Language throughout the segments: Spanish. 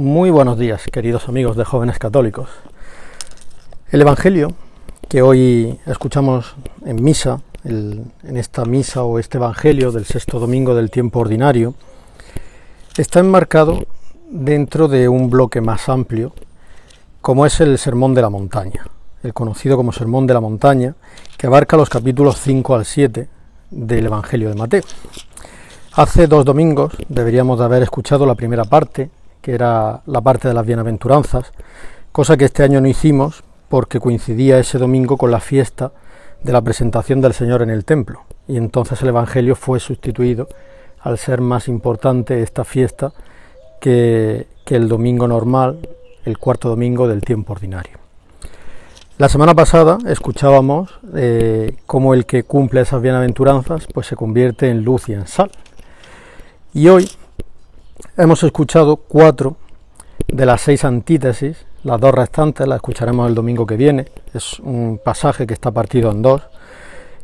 Muy buenos días, queridos amigos de jóvenes católicos. El Evangelio que hoy escuchamos en misa, en esta misa o este Evangelio del sexto domingo del tiempo ordinario, está enmarcado dentro de un bloque más amplio, como es el Sermón de la Montaña, el conocido como Sermón de la Montaña, que abarca los capítulos 5 al 7 del Evangelio de Mateo. Hace dos domingos deberíamos de haber escuchado la primera parte, que era la parte de las bienaventuranzas, cosa que este año no hicimos porque coincidía ese domingo con la fiesta de la presentación del Señor en el templo, y entonces el Evangelio fue sustituido al ser más importante esta fiesta que, el domingo normal, el cuarto domingo del tiempo ordinario. La semana pasada escuchábamos eh, cómo el que cumple esas bienaventuranzas pues se convierte en luz y en sal. Y hoy hemos escuchado cuatro de las seis antítesis, las dos restantes las escucharemos el domingo que viene, es un pasaje que está partido en dos,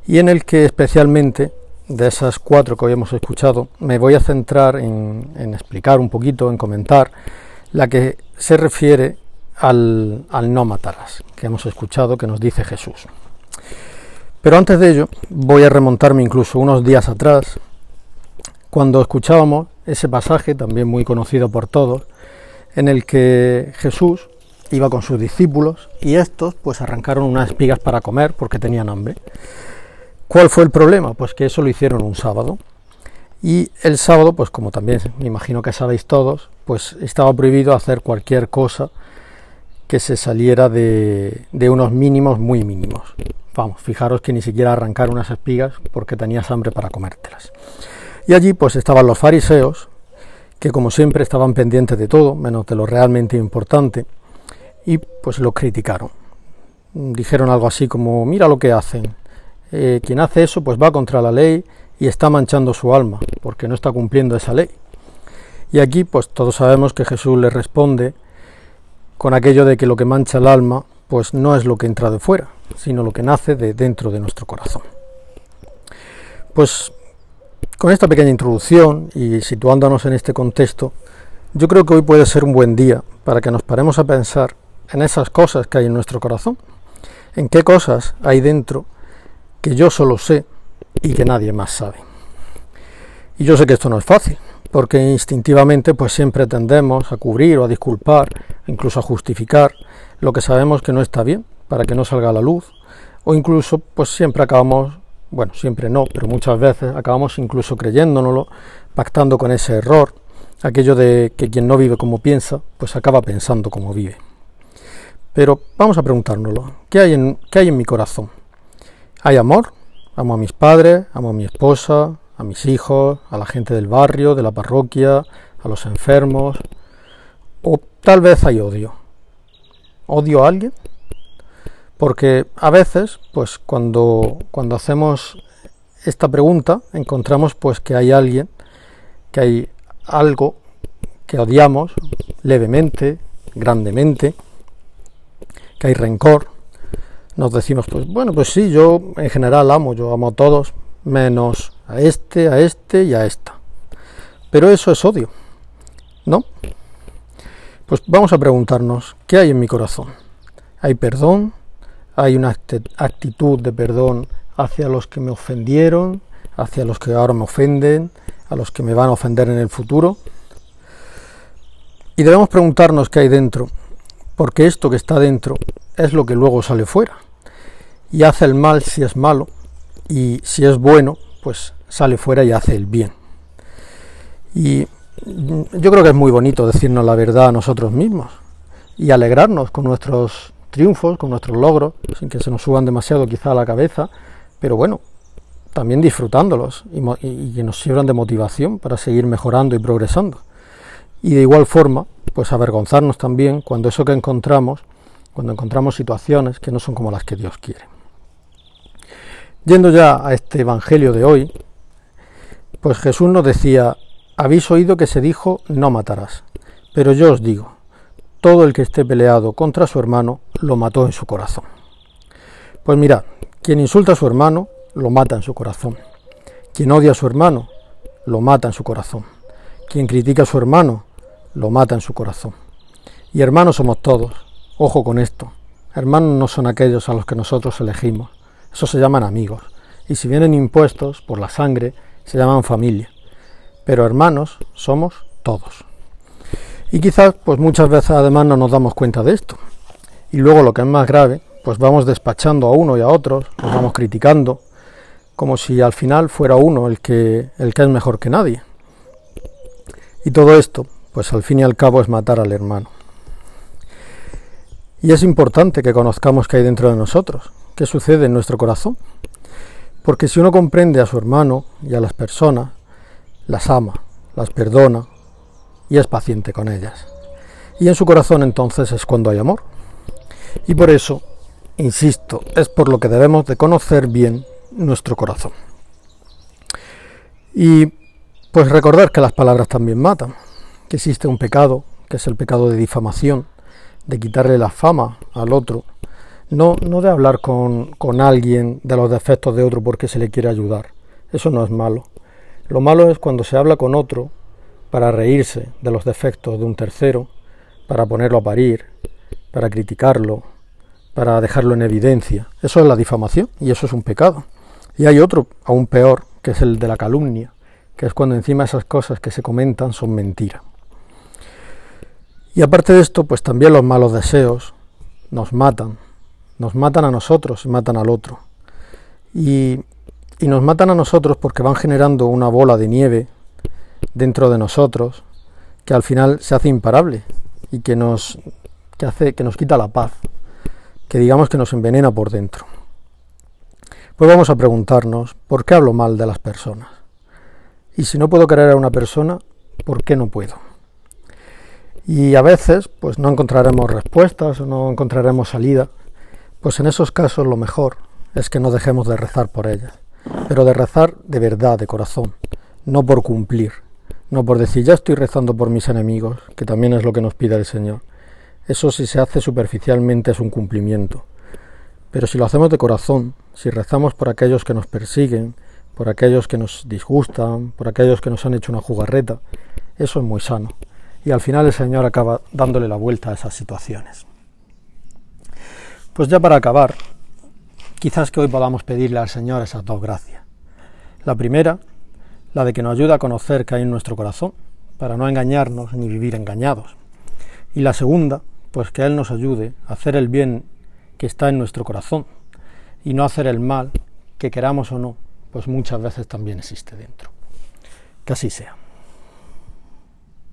y en el que especialmente de esas cuatro que hoy hemos escuchado me voy a centrar en, explicar un poquito, en comentar la que se refiere al, al no matarás, que hemos escuchado que nos dice Jesús. Pero antes de ello voy a remontarme incluso unos días atrás, cuando escuchábamos ese pasaje, también muy conocido por todos, en el que Jesús iba con sus discípulos y estos pues arrancaron unas espigas para comer porque tenían hambre. ¿Cuál fue el problema? Pues que eso lo hicieron un sábado. Y el sábado, pues como también me imagino que sabéis todos, pues estaba prohibido hacer cualquier cosa que se saliera de, de unos mínimos muy mínimos. Vamos, fijaros que ni siquiera arrancar unas espigas porque tenías hambre para comértelas. Y allí pues estaban los fariseos, que como siempre estaban pendientes de todo, menos de lo realmente importante, y pues los criticaron. Dijeron algo así como, mira lo que hacen, eh, quien hace eso pues va contra la ley y está manchando su alma, porque no está cumpliendo esa ley. Y aquí pues todos sabemos que Jesús le responde con aquello de que lo que mancha el alma pues no es lo que entra de fuera, sino lo que nace de dentro de nuestro corazón. Pues con esta pequeña introducción y situándonos en este contexto, yo creo que hoy puede ser un buen día para que nos paremos a pensar en esas cosas que hay en nuestro corazón, en qué cosas hay dentro que yo solo sé y que nadie más sabe. Y yo sé que esto no es fácil, porque instintivamente pues siempre tendemos a cubrir o a disculpar, incluso a justificar lo que sabemos que no está bien para que no salga a la luz, o incluso pues siempre acabamos bueno, siempre no, pero muchas veces acabamos incluso creyéndonoslo, pactando con ese error, aquello de que quien no vive como piensa, pues acaba pensando como vive. Pero vamos a preguntárnoslo, ¿qué hay en, qué hay en mi corazón? ¿Hay amor? Amo a mis padres, amo a mi esposa, a mis hijos, a la gente del barrio, de la parroquia, a los enfermos. O tal vez hay odio. ¿Odio a alguien? Porque a veces, pues cuando, cuando hacemos esta pregunta, encontramos pues que hay alguien, que hay algo que odiamos levemente, grandemente, que hay rencor. Nos decimos, pues bueno, pues sí, yo en general amo, yo amo a todos, menos a este, a este y a esta. Pero eso es odio, ¿no? Pues vamos a preguntarnos, ¿qué hay en mi corazón? ¿Hay perdón? Hay una actitud de perdón hacia los que me ofendieron, hacia los que ahora me ofenden, a los que me van a ofender en el futuro. Y debemos preguntarnos qué hay dentro, porque esto que está dentro es lo que luego sale fuera. Y hace el mal si es malo, y si es bueno, pues sale fuera y hace el bien. Y yo creo que es muy bonito decirnos la verdad a nosotros mismos y alegrarnos con nuestros triunfos, con nuestros logros, sin que se nos suban demasiado quizá a la cabeza, pero bueno, también disfrutándolos y, que nos sirvan de motivación para seguir mejorando y progresando. Y de igual forma, pues avergonzarnos también cuando eso que encontramos, cuando encontramos situaciones que no son como las que Dios quiere. Yendo ya a este Evangelio de hoy, pues Jesús nos decía, habéis oído que se dijo, no matarás, pero yo os digo, todo el que esté peleado contra su hermano lo mató en su corazón. Pues mirad, quien insulta a su hermano lo mata en su corazón. Quien odia a su hermano lo mata en su corazón. Quien critica a su hermano lo mata en su corazón. Y hermanos somos todos. Ojo con esto. Hermanos no son aquellos a los que nosotros elegimos. Eso se llaman amigos. Y si vienen impuestos por la sangre, se llaman familia. Pero hermanos somos todos. Y quizás, pues muchas veces además no nos damos cuenta de esto. Y luego lo que es más grave, pues vamos despachando a uno y a otros, nos vamos criticando, como si al final fuera uno el que, el que es mejor que nadie. Y todo esto, pues al fin y al cabo es matar al hermano. Y es importante que conozcamos qué hay dentro de nosotros, qué sucede en nuestro corazón. Porque si uno comprende a su hermano y a las personas, las ama, las perdona y es paciente con ellas. Y en su corazón entonces es cuando hay amor. Y por eso, insisto, es por lo que debemos de conocer bien nuestro corazón. Y pues recordar que las palabras también matan, que existe un pecado, que es el pecado de difamación, de quitarle la fama al otro, no, no de hablar con, con alguien de los defectos de otro porque se le quiere ayudar. Eso no es malo. Lo malo es cuando se habla con otro para reírse de los defectos de un tercero, para ponerlo a parir, para criticarlo, para dejarlo en evidencia. Eso es la difamación y eso es un pecado. Y hay otro, aún peor, que es el de la calumnia, que es cuando encima esas cosas que se comentan son mentiras. Y aparte de esto, pues también los malos deseos nos matan, nos matan a nosotros y matan al otro. Y, y nos matan a nosotros porque van generando una bola de nieve dentro de nosotros que al final se hace imparable y que nos, que hace, que nos quita la paz, que digamos que nos envenena por dentro. Pues vamos a preguntarnos, ¿por qué hablo mal de las personas? Y si no puedo querer a una persona, ¿por qué no puedo? Y a veces, pues no encontraremos respuestas o no encontraremos salida. Pues en esos casos lo mejor es que no dejemos de rezar por ellas, pero de rezar de verdad, de corazón, no por cumplir, no por decir ya estoy rezando por mis enemigos, que también es lo que nos pide el Señor. Eso si se hace superficialmente es un cumplimiento. Pero si lo hacemos de corazón, si rezamos por aquellos que nos persiguen, por aquellos que nos disgustan, por aquellos que nos han hecho una jugarreta. Eso es muy sano. Y al final el Señor acaba dándole la vuelta a esas situaciones. Pues ya para acabar, quizás que hoy podamos pedirle al Señor esas dos gracias. La primera, la de que nos ayude a conocer qué hay en nuestro corazón, para no engañarnos ni vivir engañados. Y la segunda, pues que Él nos ayude a hacer el bien que está en nuestro corazón y no hacer el mal, que queramos o no, pues muchas veces también existe dentro. Que así sea.